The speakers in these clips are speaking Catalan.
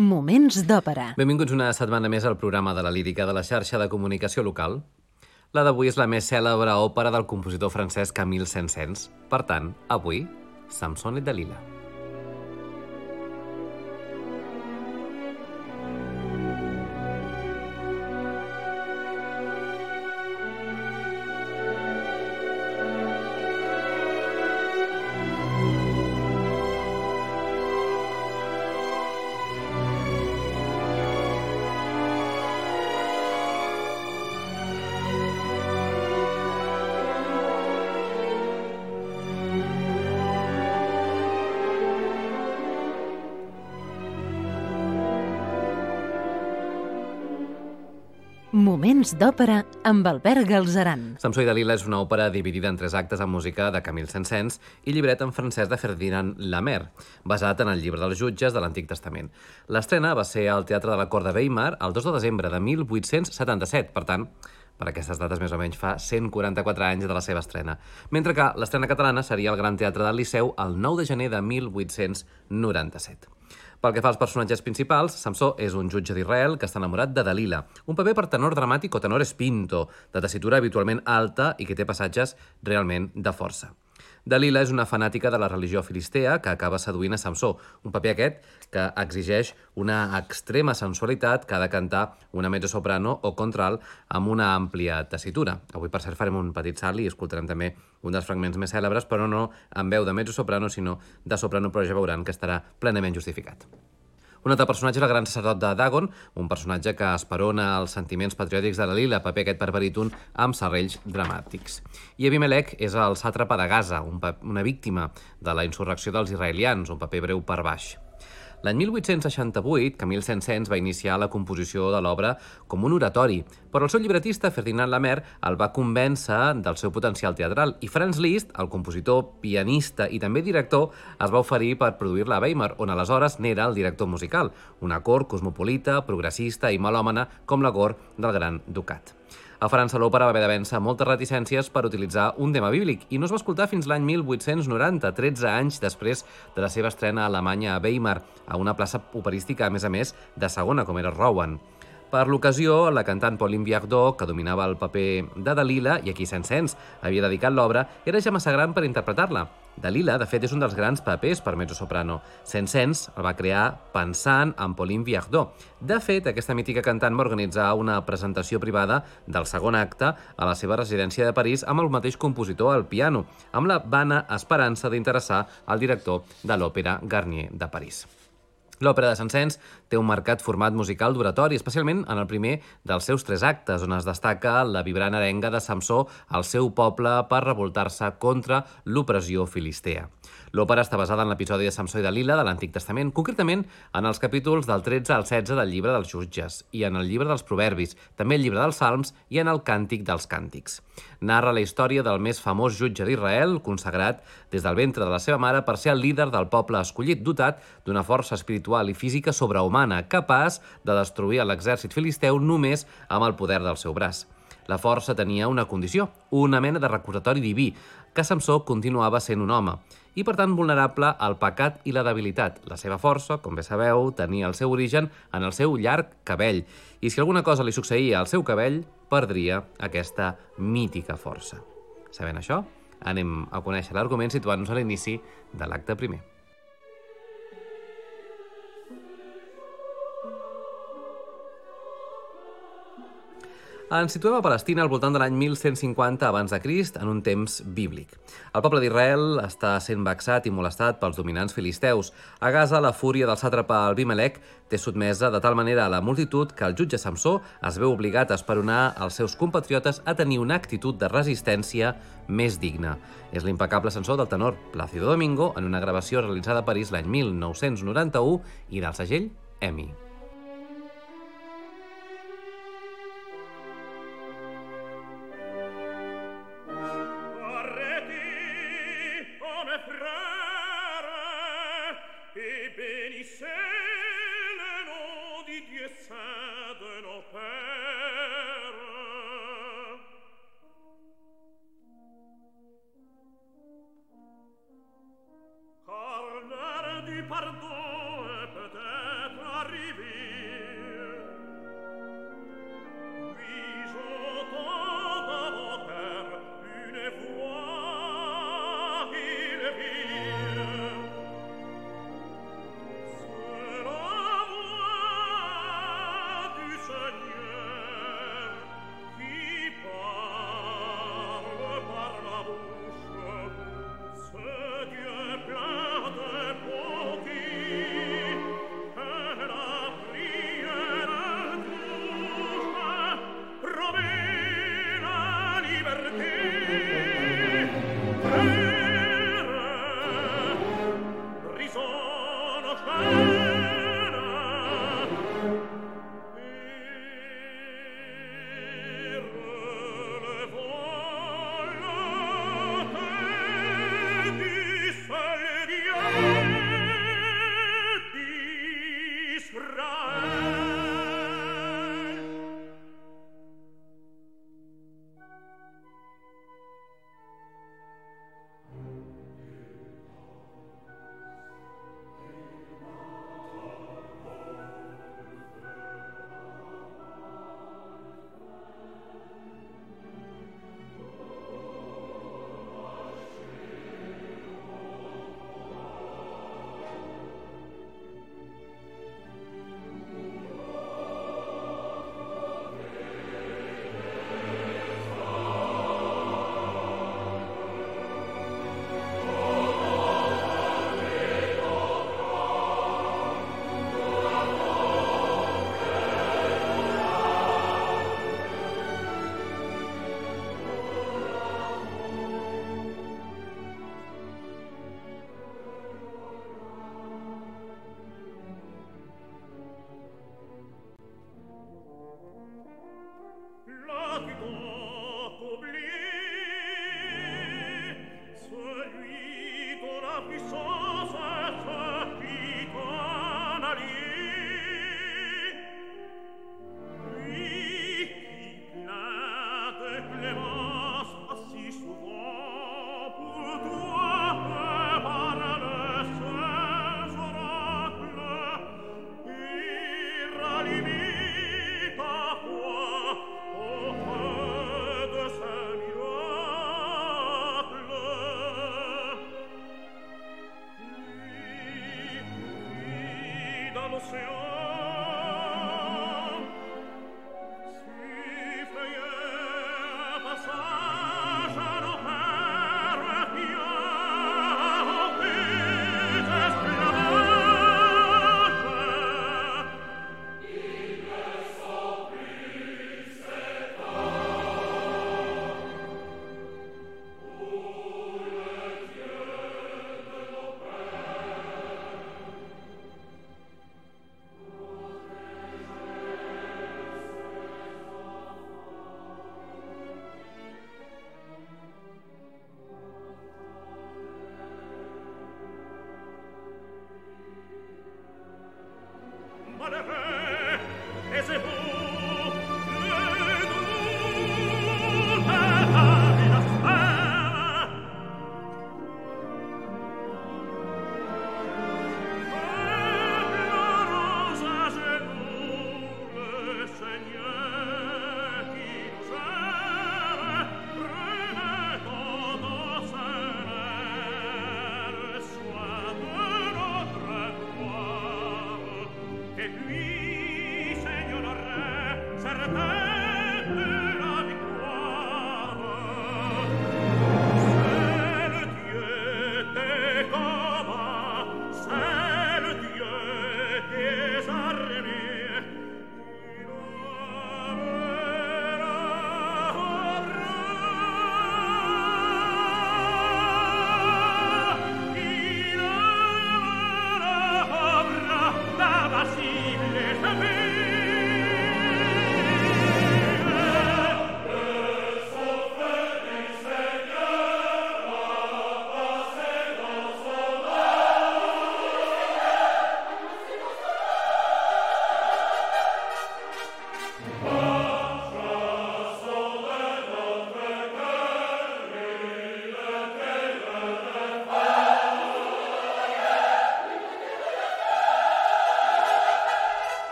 Moments d'òpera. Benvinguts una setmana més al programa de la lírica de la xarxa de comunicació local. La d'avui és la més cèlebre òpera del compositor francès Camille Saint-Saëns. Per tant, avui, Samson et Dalila. Moments d'òpera amb Albert Galzeran. Samson i Dalila és una òpera dividida en tres actes amb música de Camille Saint-Saëns i llibret en francès de Ferdinand Lamer, basat en el llibre dels jutges de l'Antic Testament. L'estrena va ser al Teatre de la Cort de Weimar el 2 de desembre de 1877, per tant, per aquestes dates més o menys fa 144 anys de la seva estrena, mentre que l'estrena catalana seria al Gran Teatre del Liceu el 9 de gener de 1897. Pel que fa als personatges principals, Samsó és un jutge d'Israel que està enamorat de Dalila, un paper per tenor dramàtic o tenor espinto, de tessitura habitualment alta i que té passatges realment de força. Dalila és una fanàtica de la religió filistea que acaba seduint a Samsó, un paper aquest que exigeix una extrema sensualitat que ha de cantar una mezzosoprano o contralt amb una àmplia tessitura. Avui, per cert, farem un petit salt i escoltarem també un dels fragments més cèlebres, però no en veu de mezzosoprano, sinó de soprano, però ja veuran que estarà plenament justificat. Un altre personatge és el gran sacerdot de Dagon, un personatge que esperona els sentiments patriòtics de la Lila, paper aquest per baríton amb serrells dramàtics. I Abimelech és el sàtrapa de Gaza, un una víctima de la insurrecció dels israelians, un paper breu per baix. L'any 1868, Camille Saint-Saëns va iniciar la composició de l'obra com un oratori, però el seu llibretista, Ferdinand Lamer, el va convèncer del seu potencial teatral i Franz Liszt, el compositor, pianista i també director, es va oferir per produir-la a Weimar, on aleshores n'era el director musical, una cor cosmopolita, progressista i malòmana com la cor del Gran Ducat. A França l'òpera va haver de vèncer moltes reticències per utilitzar un tema bíblic i no es va escoltar fins l'any 1890, 13 anys després de la seva estrena a Alemanya a Weimar, a una plaça operística, a més a més, de segona, com era Rowan. Per l'ocasió, la cantant Pauline Viardot, que dominava el paper de Dalila i a qui Saint-Saëns havia dedicat l'obra, era ja massa gran per interpretar-la. Dalila, de fet, és un dels grans papers per mezzosoprano. Saint-Saëns el va crear pensant en Pauline Viardot. De fet, aquesta mítica cantant va organitzar una presentació privada del segon acte a la seva residència de París amb el mateix compositor al piano, amb la vana esperança d'interessar el director de l'òpera Garnier de París. L'òpera de Sansens té un marcat format musical d'oratori, especialment en el primer dels seus tres actes, on es destaca la vibrant arenga de Samsó al seu poble per revoltar-se contra l'opressió filistea. L'òpera està basada en l'episodi de Samsó i Dalila de l'Antic Testament, concretament en els capítols del 13 al 16 del llibre dels jutges, i en el llibre dels proverbis, també el llibre dels salms i en el càntic dels càntics. Narra la història del més famós jutge d'Israel, consagrat des del ventre de la seva mare per ser el líder del poble escollit, dotat d'una força espiritual i física sobrehumana, capaç de destruir l'exèrcit filisteu només amb el poder del seu braç. La força tenia una condició, una mena de recordatori diví, que Samsó continuava sent un home i, per tant, vulnerable al pecat i la debilitat. La seva força, com bé sabeu, tenia el seu origen en el seu llarg cabell, i si alguna cosa li succeïa al seu cabell, perdria aquesta mítica força. Sabent això, anem a conèixer l'argument situant-nos a l'inici de l'acte primer. Ens situem a Palestina al voltant de l'any 1150 abans de Crist, en un temps bíblic. El poble d'Israel està sent vexat i molestat pels dominants filisteus. A Gaza, la fúria del sàtrapa Abimelech té sotmesa de tal manera a la multitud que el jutge Samsó es veu obligat a esperonar els seus compatriotes a tenir una actitud de resistència més digna. És l'impecable sensor del tenor Plácido Domingo en una gravació realitzada a París l'any 1991 i del segell EMI.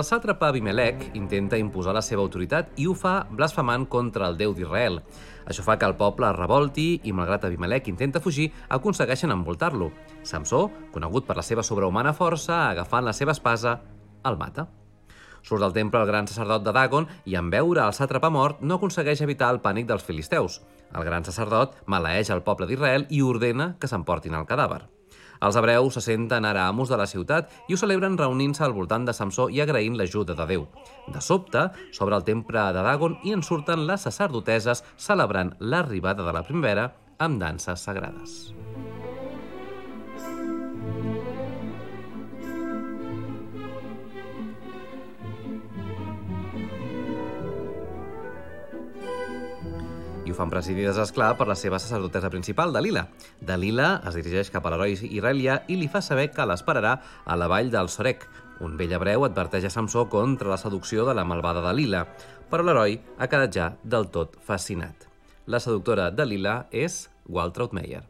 El sàtrapa Abimelec intenta imposar la seva autoritat i ho fa blasfemant contra el déu d'Israel. Això fa que el poble es revolti i, malgrat Abimelec intenta fugir, aconsegueixen envoltar-lo. Samsó, conegut per la seva sobrehumana força, agafant la seva espasa, el mata. Surt del temple el gran sacerdot de Dagon i, en veure el sàtrapa mort, no aconsegueix evitar el pànic dels filisteus. El gran sacerdot maleeix el poble d'Israel i ordena que s'emportin el cadàver. Els hebreus se senten ara amos de la ciutat i ho celebren reunint-se al voltant de Samsó i agraint l'ajuda de Déu. De sobte, s'obre el temple de Dagon i en surten les sacerdoteses celebrant l'arribada de la primavera amb danses sagrades. Ho fan presidides, esclar, per la seva sacerdotessa principal, Dalila. Dalila es dirigeix cap a l'heroi israelià i li fa saber que l'esperarà a la vall del Sorek. Un vell hebreu adverteix a Samsó contra la seducció de la malvada Dalila, però l'heroi ha quedat ja del tot fascinat. La seductora Dalila és Waltraud Meyer.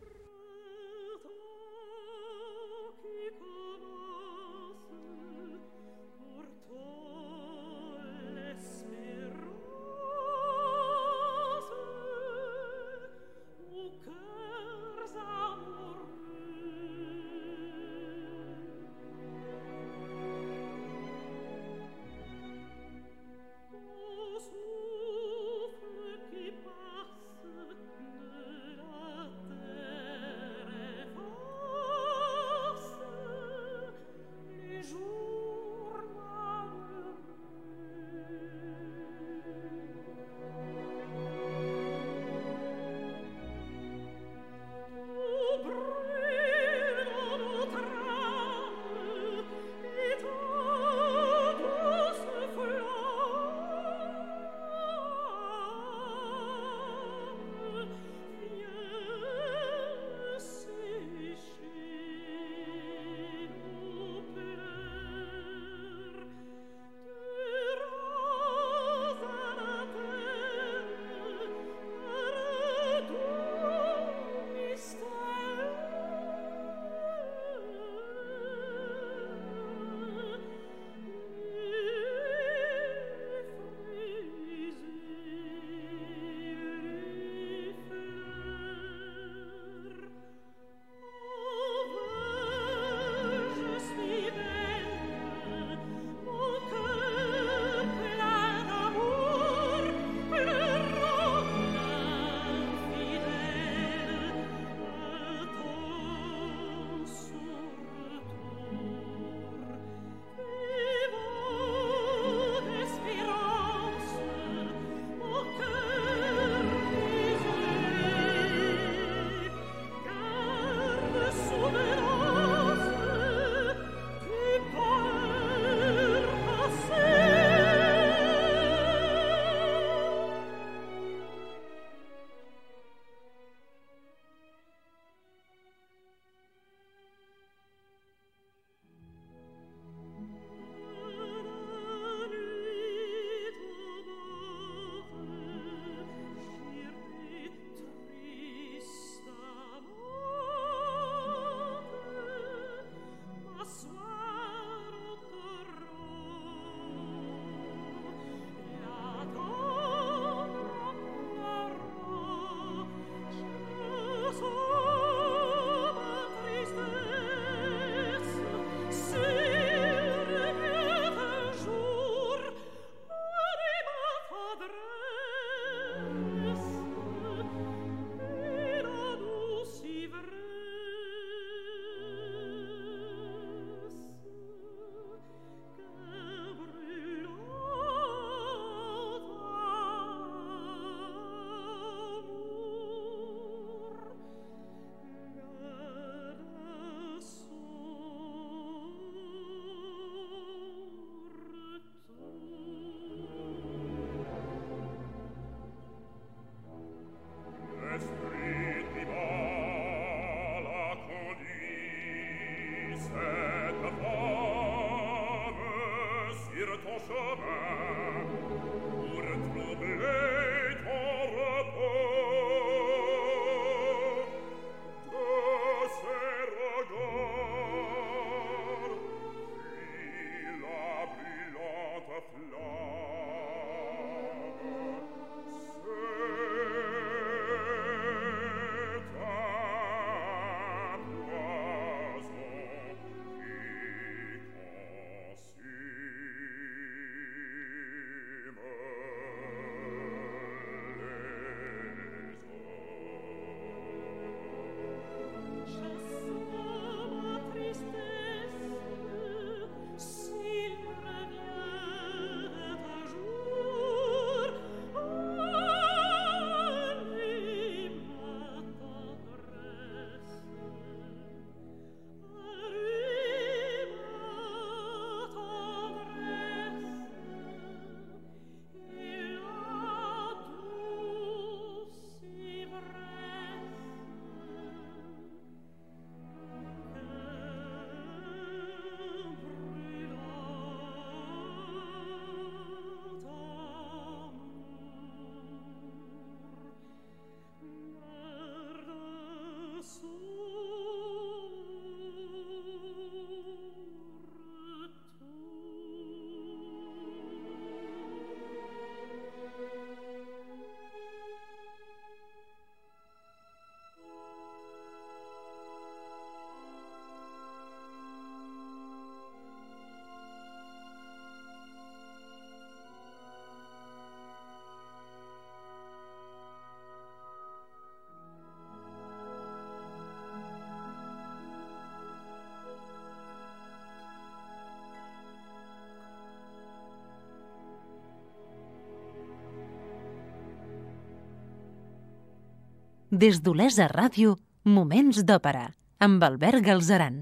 Des d'Olesa Ràdio, Moments d'Òpera, amb Albert Galzeran.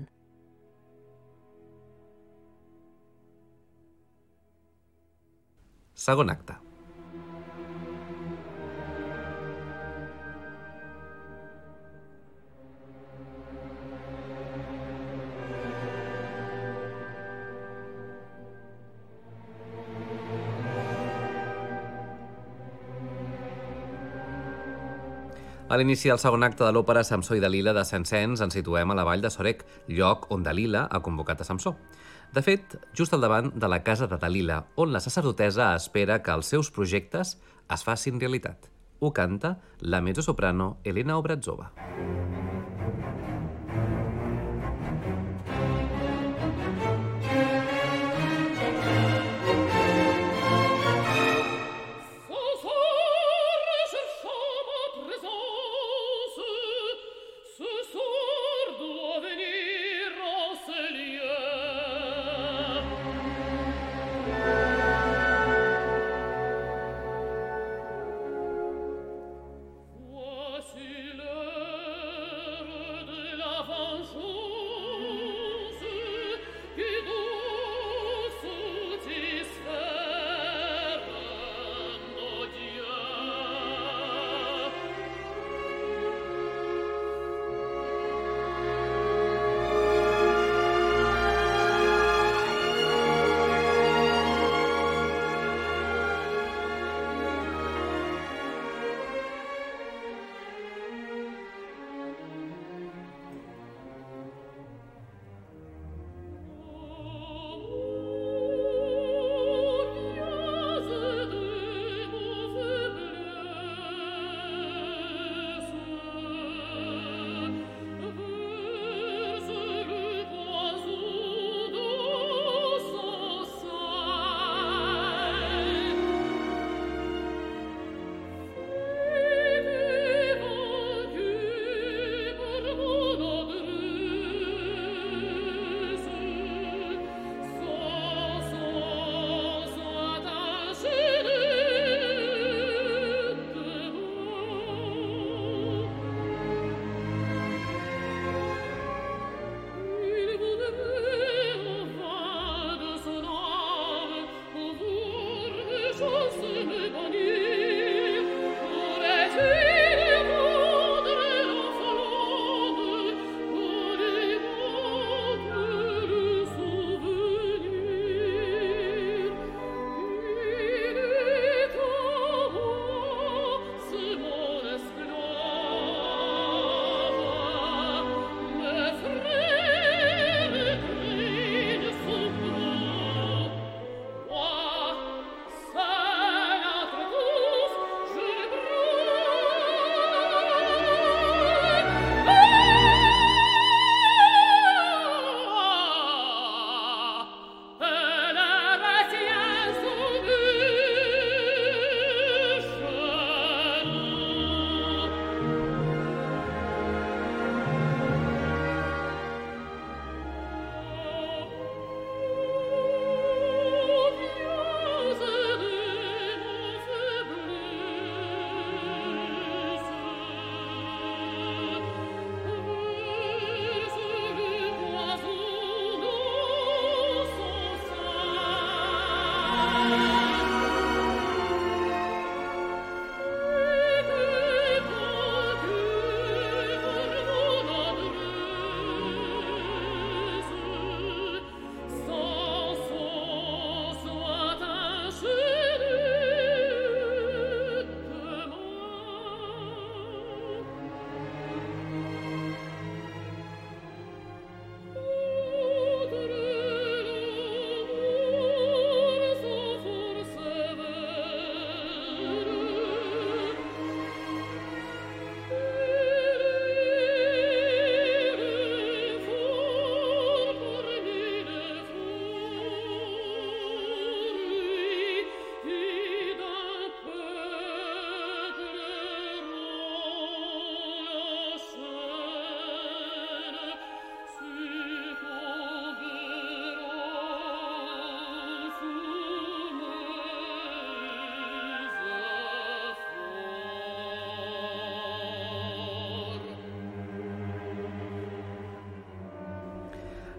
Segon acte. A l'inici del segon acte de l'òpera Samsó i Dalila de Saint-Saëns ens situem a la vall de Sorec, lloc on Dalila ha convocat a Samsó. De fet, just al davant de la casa de Dalila, on la sacerdotesa espera que els seus projectes es facin realitat. Ho canta la mezzosoprano Elena Obrazova. Wa,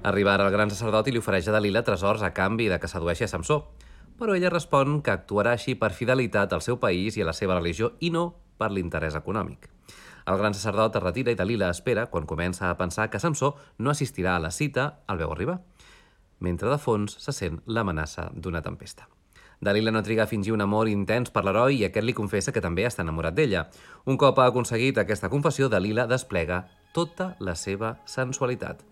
Arriba ara el gran sacerdot i li ofereix a Dalila tresors a canvi de que sedueixi a Samsó. Però ella respon que actuarà així per fidelitat al seu país i a la seva religió i no per l'interès econòmic. El gran sacerdot es retira i Dalila espera quan comença a pensar que Samsó no assistirà a la cita al veu arribar, mentre de fons se sent l'amenaça d'una tempesta. Dalila no triga a fingir un amor intens per l'heroi i aquest li confessa que també està enamorat d'ella. Un cop ha aconseguit aquesta confessió, Dalila desplega tota la seva sensualitat.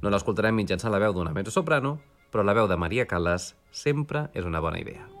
No l'escoltarem mitjançant la veu d'una mezzo-soprano, però la veu de Maria Callas sempre és una bona idea.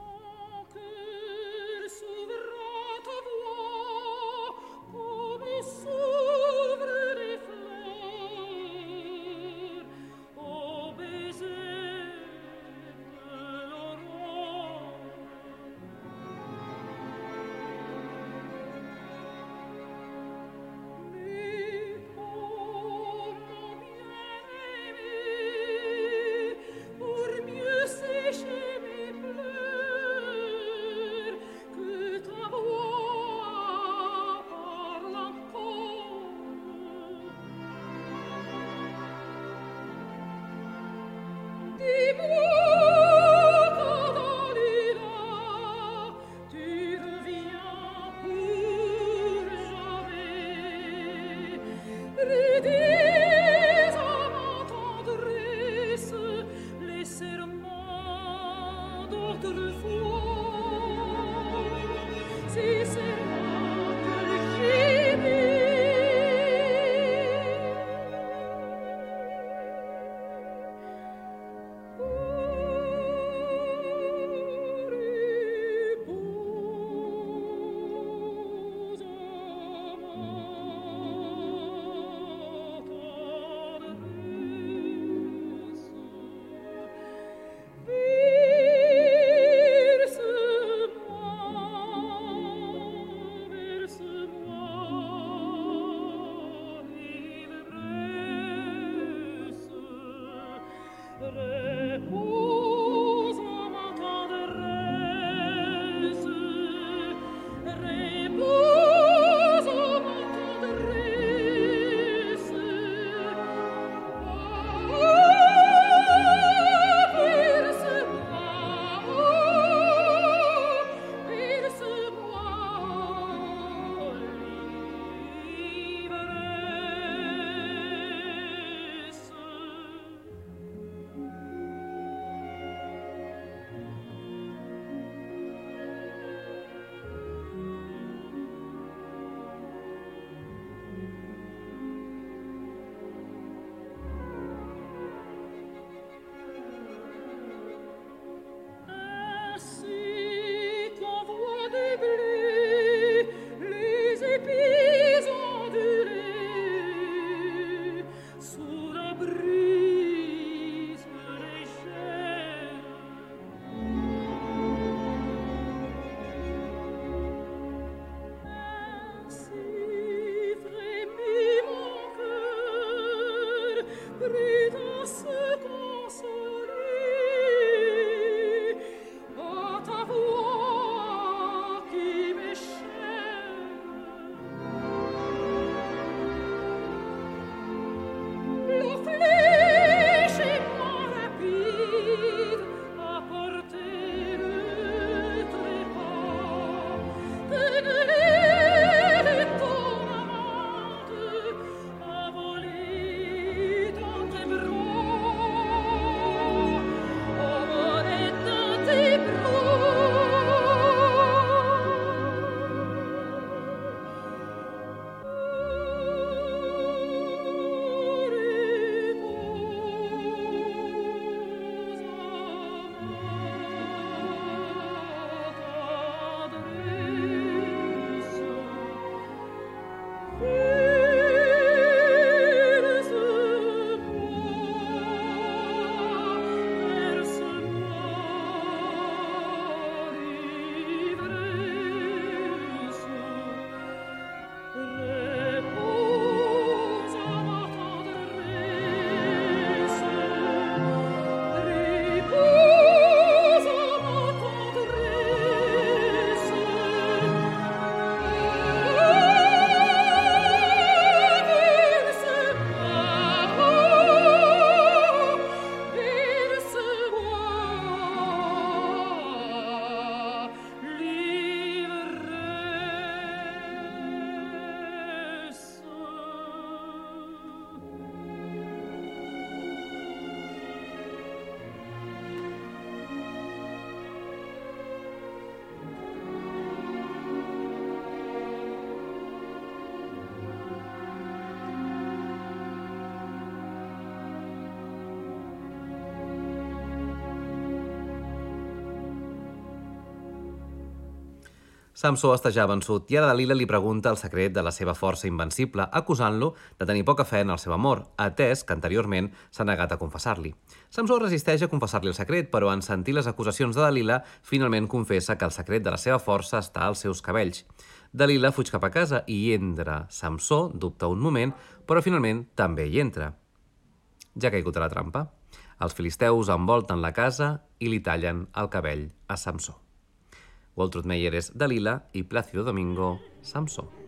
See, si Samsó està ja vençut i ara Dalila li pregunta el secret de la seva força invencible, acusant-lo de tenir poca fe en el seu amor, atès que anteriorment s'ha negat a confessar-li. Samsó resisteix a confessar-li el secret, però en sentir les acusacions de Dalila, finalment confessa que el secret de la seva força està als seus cabells. Dalila fuig cap a casa i hi entra. Samsó dubta un moment, però finalment també hi entra. Ja ha caigut a la trampa. Els filisteus envolten la casa i li tallen el cabell a Samsó. Walter Meyer és Dalila i Plácido Domingo, Samsó.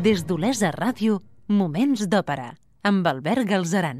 Des d'Olesa Ràdio, Moments d'Òpera, amb Albert Galzeran.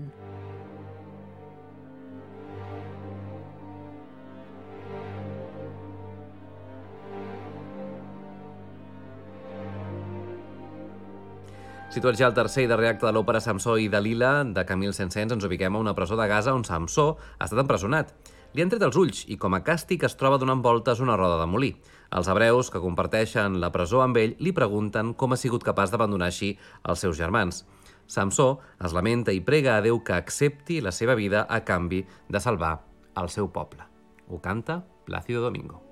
Situats ja al tercer i darrer acte de l'òpera Samsó i Dalila de Camil Saint-Saëns, ens ubiquem a una presó de Gaza on Samsó ha estat empresonat. Li han tret els ulls i, com a càstig, es troba donant voltes una roda de molí. Els hebreus, que comparteixen la presó amb ell, li pregunten com ha sigut capaç d'abandonar així els seus germans. Samsó es lamenta i prega a Déu que accepti la seva vida a canvi de salvar el seu poble. Ho canta Plácido Domingo.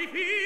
rifiuto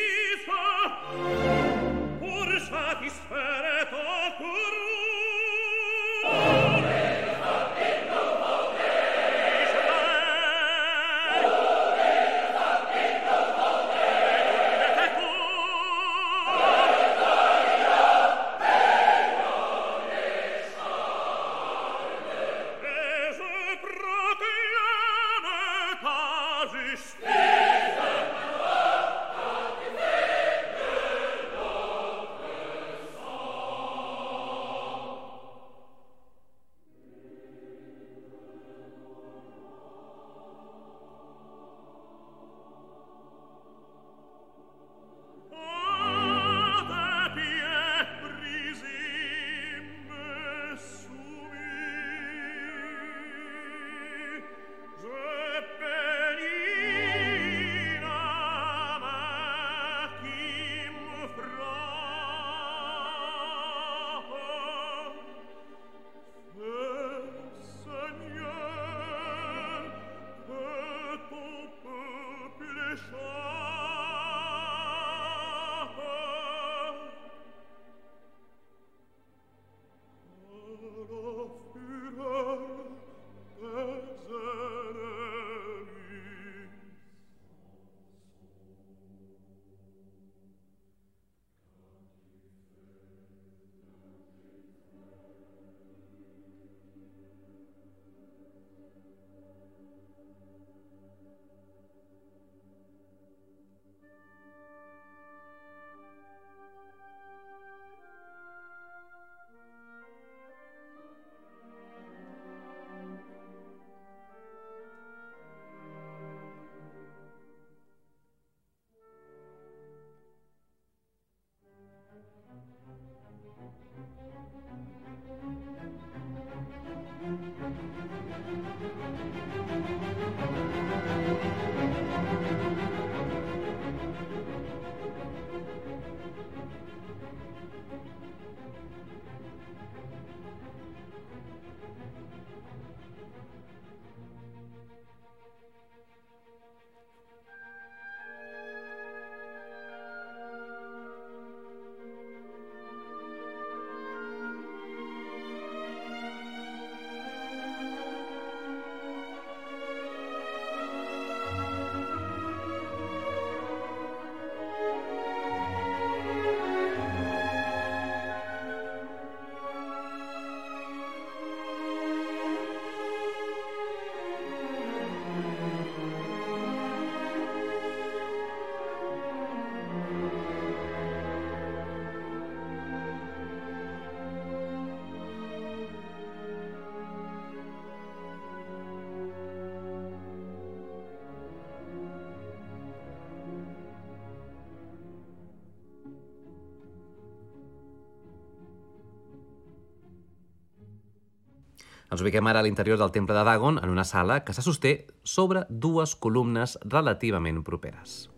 Ens ubiquem ara a l'interior del temple de Dagon, en una sala que se sosté sobre dues columnes relativament properes.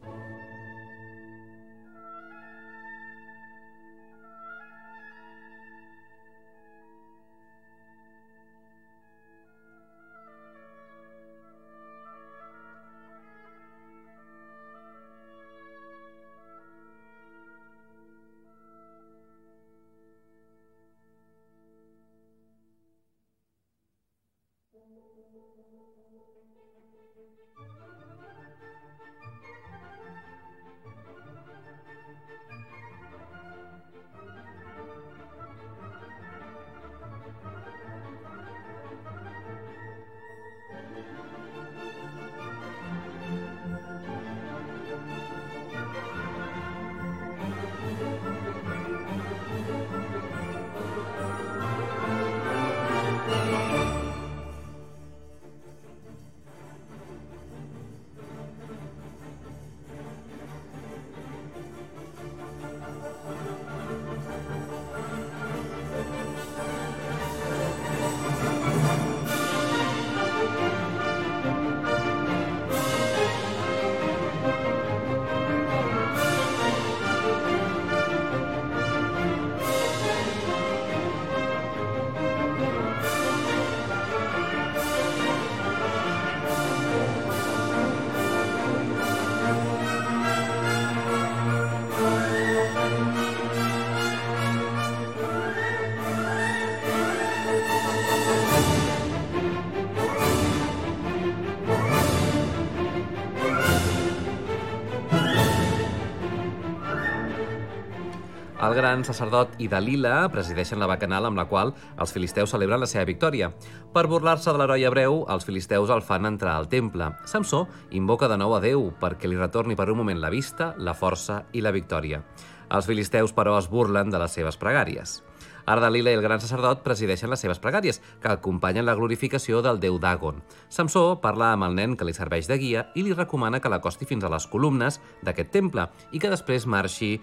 Gran sacerdot i Dalila presideixen la bacanal amb la qual els filisteus celebren la seva victòria. Per burlar-se de l'heroi hebreu, els filisteus el fan entrar al temple. Samsó invoca de nou a Déu perquè li retorni per un moment la vista, la força i la victòria. Els filisteus, però, es burlen de les seves pregàries. Ara Dalila i el gran sacerdot presideixen les seves pregàries, que acompanyen la glorificació del déu Dagon. Samsó parla amb el nen que li serveix de guia i li recomana que l'acosti fins a les columnes d'aquest temple i que després marxi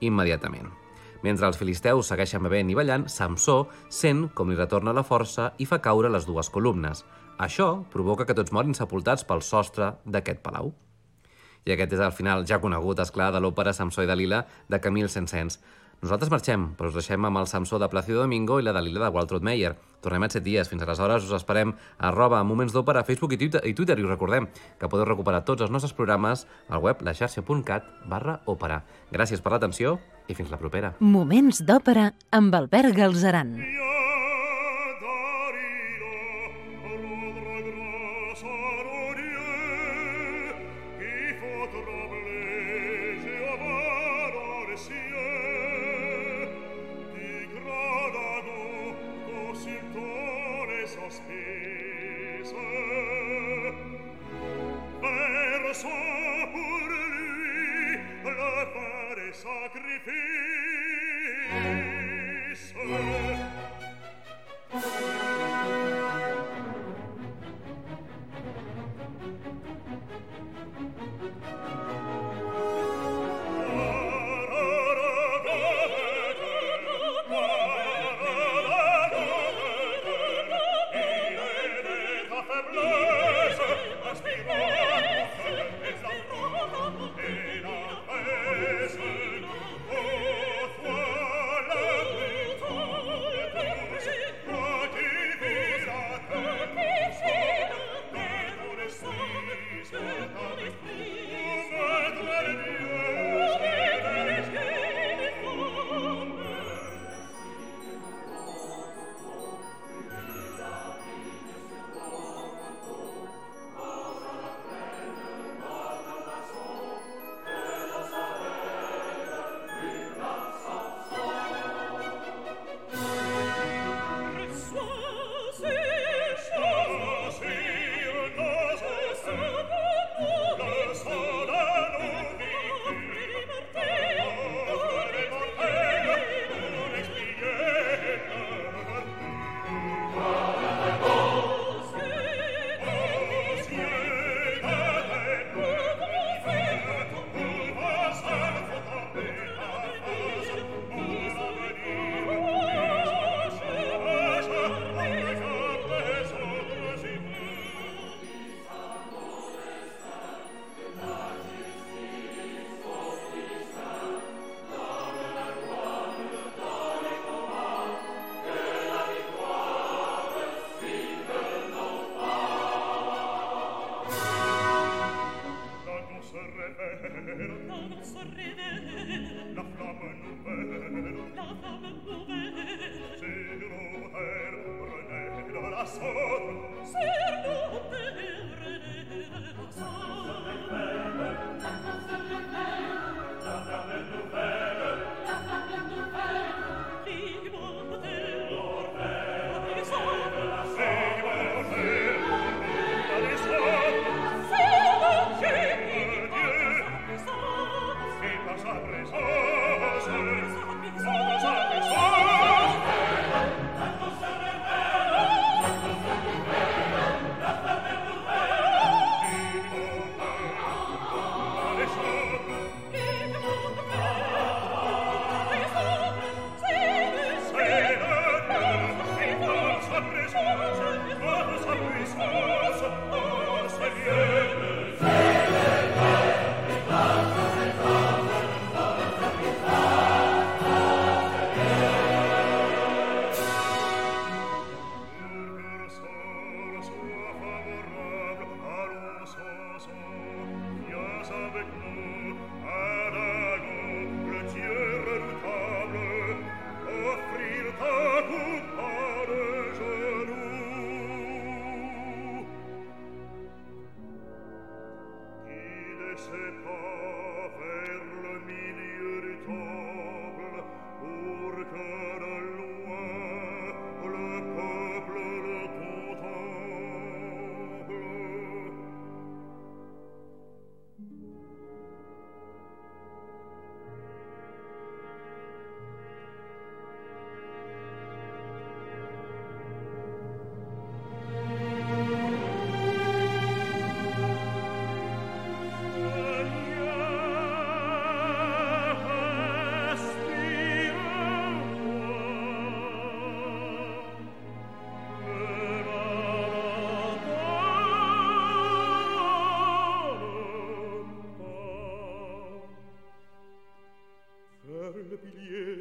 immediatament. Mentre els filisteus segueixen bevent i ballant, Samsó sent com li retorna la força i fa caure les dues columnes. Això provoca que tots morin sepultats pel sostre d'aquest palau. I aquest és el final ja conegut, és clar, de l'òpera Samsó i Dalila de Camille Saint-Saëns. Nosaltres marxem, però us deixem amb el Samsó de Plácido Domingo i la Dalila de Walter Meyer. Tornem en set dies. Fins aleshores us esperem a arroba Moments d'Òpera a Facebook i Twitter, i Twitter. I us recordem que podeu recuperar tots els nostres programes al web laxarxa.cat barra òpera. Gràcies per l'atenció i fins la propera. Moments d'òpera amb Albert Galzeran. Io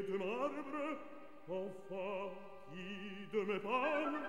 de marbre, enfin qui de mes palmes